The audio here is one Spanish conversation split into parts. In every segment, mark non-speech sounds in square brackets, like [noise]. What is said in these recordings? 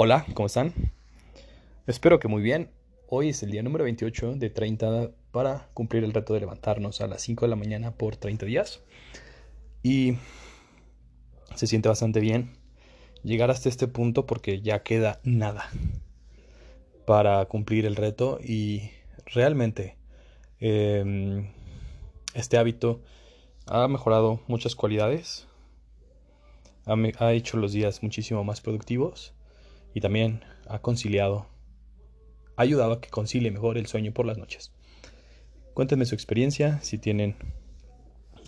Hola, ¿cómo están? Espero que muy bien. Hoy es el día número 28 de 30 para cumplir el reto de levantarnos a las 5 de la mañana por 30 días. Y se siente bastante bien llegar hasta este punto porque ya queda nada para cumplir el reto y realmente em, este hábito ha mejorado muchas cualidades, ha, ha hecho los días muchísimo más productivos y también ha conciliado, ha ayudado a que concilie mejor el sueño por las noches. Cuéntenme su experiencia, si tienen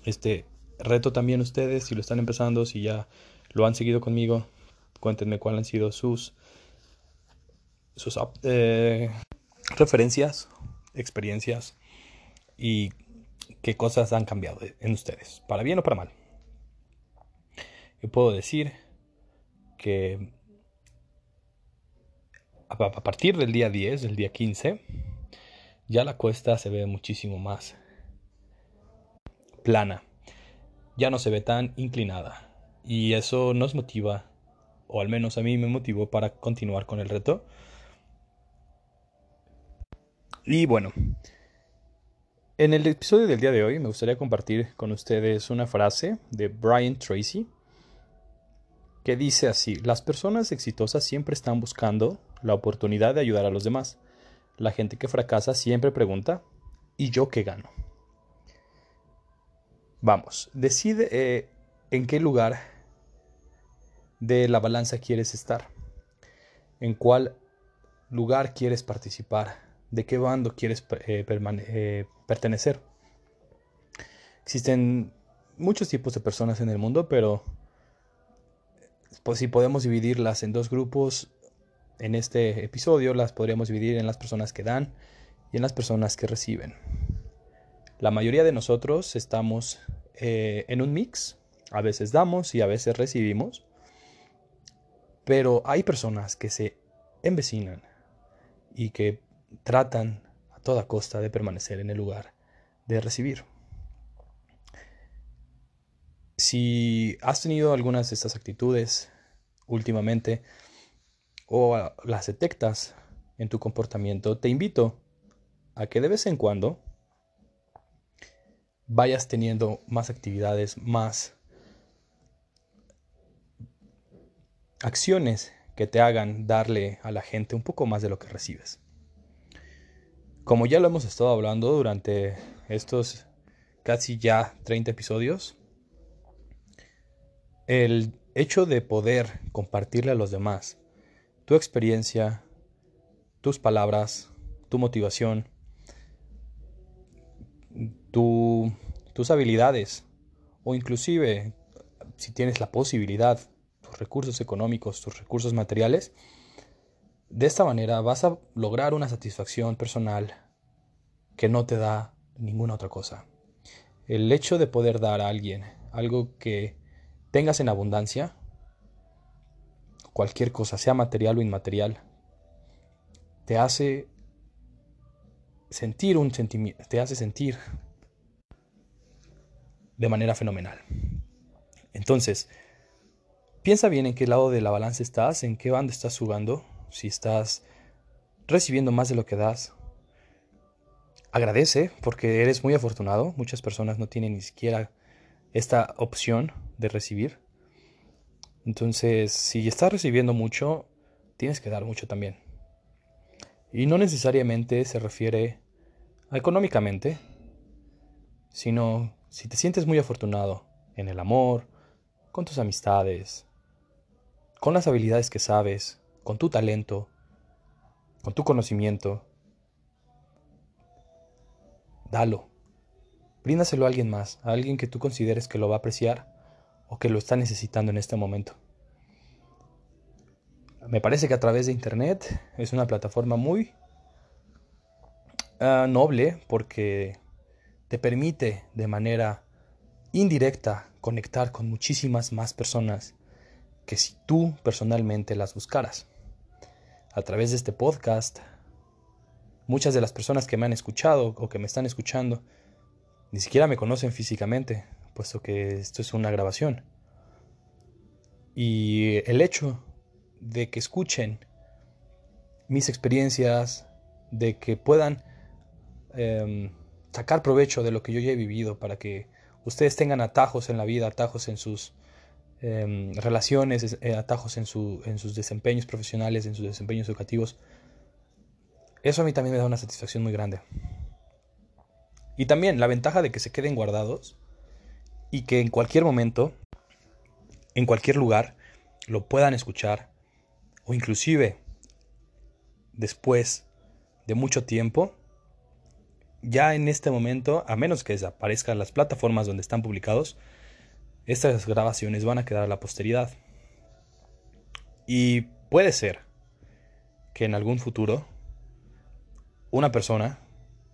este reto también ustedes, si lo están empezando, si ya lo han seguido conmigo, cuéntenme cuáles han sido sus, sus eh, referencias, experiencias y qué cosas han cambiado en ustedes, para bien o para mal. Yo puedo decir que a partir del día 10, del día 15, ya la cuesta se ve muchísimo más plana. Ya no se ve tan inclinada. Y eso nos motiva, o al menos a mí me motivó para continuar con el reto. Y bueno, en el episodio del día de hoy me gustaría compartir con ustedes una frase de Brian Tracy que dice así, las personas exitosas siempre están buscando la oportunidad de ayudar a los demás. La gente que fracasa siempre pregunta, ¿y yo qué gano? Vamos, decide eh, en qué lugar de la balanza quieres estar, en cuál lugar quieres participar, de qué bando quieres eh, eh, pertenecer. Existen muchos tipos de personas en el mundo, pero pues, si podemos dividirlas en dos grupos, en este episodio las podríamos dividir en las personas que dan y en las personas que reciben. La mayoría de nosotros estamos eh, en un mix, a veces damos y a veces recibimos, pero hay personas que se envecinan y que tratan a toda costa de permanecer en el lugar de recibir. Si has tenido algunas de estas actitudes últimamente, o las detectas en tu comportamiento, te invito a que de vez en cuando vayas teniendo más actividades, más acciones que te hagan darle a la gente un poco más de lo que recibes. Como ya lo hemos estado hablando durante estos casi ya 30 episodios, el hecho de poder compartirle a los demás tu experiencia, tus palabras, tu motivación, tus habilidades o inclusive si tienes la posibilidad, tus recursos económicos, tus recursos materiales, de esta manera vas a lograr una satisfacción personal que no te da ninguna otra cosa. El hecho de poder dar a alguien algo que tengas en abundancia cualquier cosa, sea material o inmaterial, te hace sentir un sentimiento, te hace sentir de manera fenomenal. Entonces, piensa bien en qué lado de la balanza estás, en qué banda estás jugando, si estás recibiendo más de lo que das. Agradece porque eres muy afortunado, muchas personas no tienen ni siquiera esta opción de recibir. Entonces, si estás recibiendo mucho, tienes que dar mucho también. Y no necesariamente se refiere a económicamente, sino si te sientes muy afortunado en el amor, con tus amistades, con las habilidades que sabes, con tu talento, con tu conocimiento, dalo. Bríndaselo a alguien más, a alguien que tú consideres que lo va a apreciar o que lo está necesitando en este momento. Me parece que a través de Internet es una plataforma muy ah, noble porque te permite de manera indirecta conectar con muchísimas más personas que si tú personalmente las buscaras. A través de este podcast, muchas de las personas que me han escuchado o que me están escuchando ni siquiera me conocen físicamente, puesto que esto es una grabación. Y el hecho de que escuchen mis experiencias, de que puedan em, sacar provecho de lo que yo ya he vivido para que ustedes tengan atajos en la vida, atajos en sus em, relaciones, eh, atajos en, su, en sus desempeños profesionales, en sus desempeños educativos. Eso a mí también me da una satisfacción muy grande. Y también la ventaja de que se queden guardados y que en cualquier momento, en cualquier lugar, lo puedan escuchar o inclusive después de mucho tiempo, ya en este momento, a menos que desaparezcan las plataformas donde están publicados, estas grabaciones van a quedar a la posteridad. Y puede ser que en algún futuro una persona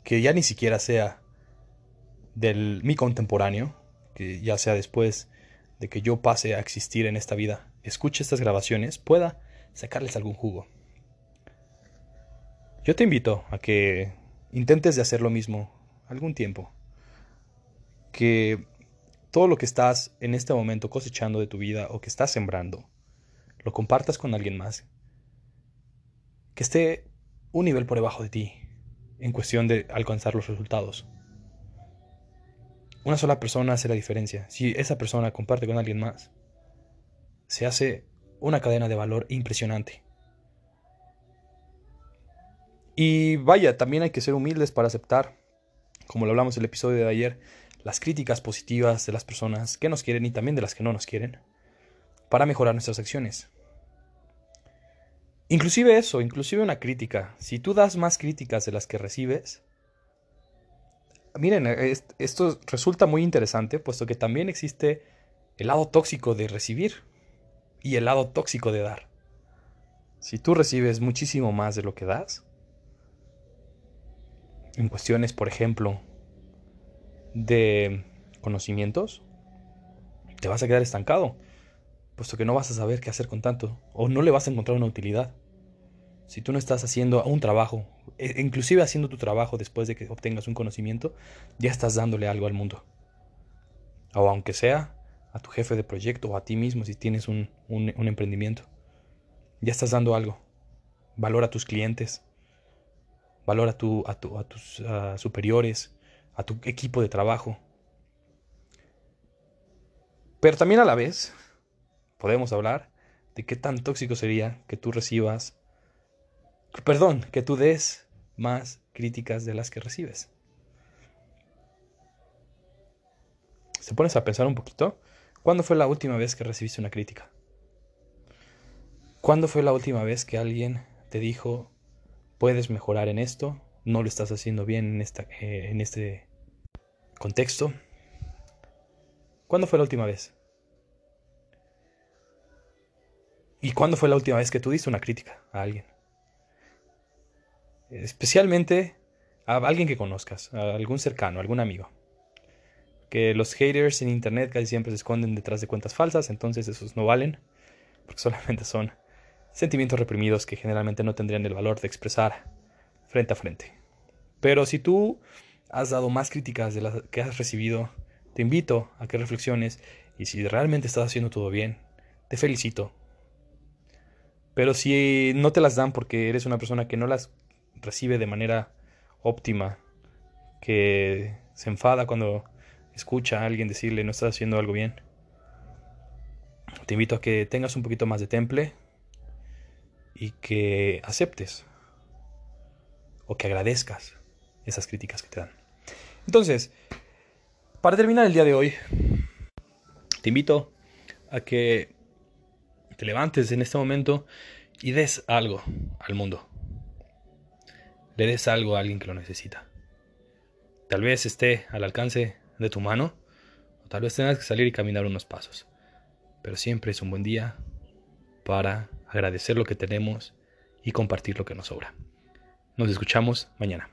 que ya ni siquiera sea del mi contemporáneo, que ya sea después de que yo pase a existir en esta vida, escuche estas grabaciones, pueda sacarles algún jugo. Yo te invito a que intentes de hacer lo mismo algún tiempo. Que todo lo que estás en este momento cosechando de tu vida o que estás sembrando, lo compartas con alguien más. Que esté un nivel por debajo de ti en cuestión de alcanzar los resultados. Una sola persona hace la diferencia. Si esa persona comparte con alguien más, se hace una cadena de valor impresionante. Y vaya, también hay que ser humildes para aceptar, como lo hablamos en el episodio de ayer, las críticas positivas de las personas que nos quieren y también de las que no nos quieren, para mejorar nuestras acciones. Inclusive eso, inclusive una crítica. Si tú das más críticas de las que recibes, miren, esto resulta muy interesante, puesto que también existe el lado tóxico de recibir y el lado tóxico de dar. Si tú recibes muchísimo más de lo que das, en cuestiones, por ejemplo, de conocimientos, te vas a quedar estancado, puesto que no vas a saber qué hacer con tanto, o no le vas a encontrar una utilidad. Si tú no estás haciendo un trabajo, e, inclusive haciendo tu trabajo después de que obtengas un conocimiento, ya estás dándole algo al mundo. O aunque sea a tu jefe de proyecto o a ti mismo si tienes un, un emprendimiento, ya estás dando algo. Valora a tus clientes, valora a, tu, a, tus superiores, a tu equipo de trabajo. Pero también a la vez podemos hablar de qué tan tóxico sería que tú recibas, perdón, que tú des más críticas de las que recibes. Se pones a pensar un poquito, ¿cuándo fue la última vez que recibiste una crítica? ¿Cuándo fue la última vez que alguien te dijo, puedes mejorar en esto, no lo estás haciendo bien en, esta, eh, en este contexto. ¿Cuándo fue la última vez? ¿Y cuándo fue la última vez que tú diste una crítica a alguien? Especialmente a alguien que conozcas, a algún cercano, a algún amigo. Que los haters en internet casi siempre se esconden detrás de cuentas falsas, entonces esos no valen, porque [laughs] solamente son sentimientos reprimidos que generalmente no tendrían el valor de expresar frente a frente. Pero si tú has dado más críticas de las que has recibido, te invito a que reflexiones y si realmente estás haciendo todo bien, te felicito. Pero si no te las dan porque eres una persona que no las recibe de manera óptima, que se enfada cuando escucha a alguien decirle no estás haciendo algo bien, te invito a que tengas un poquito más de temple, y que aceptes o que agradezcas esas críticas que te dan. Entonces, para terminar el día de hoy, te invito a que te levantes en este momento y des algo al mundo. Le des algo a alguien que lo necesita. Tal vez esté al alcance de tu mano, o tal vez tengas que salir y caminar unos pasos. Pero siempre es un buen día para agradecer lo que tenemos y compartir lo que nos sobra. Nos escuchamos mañana.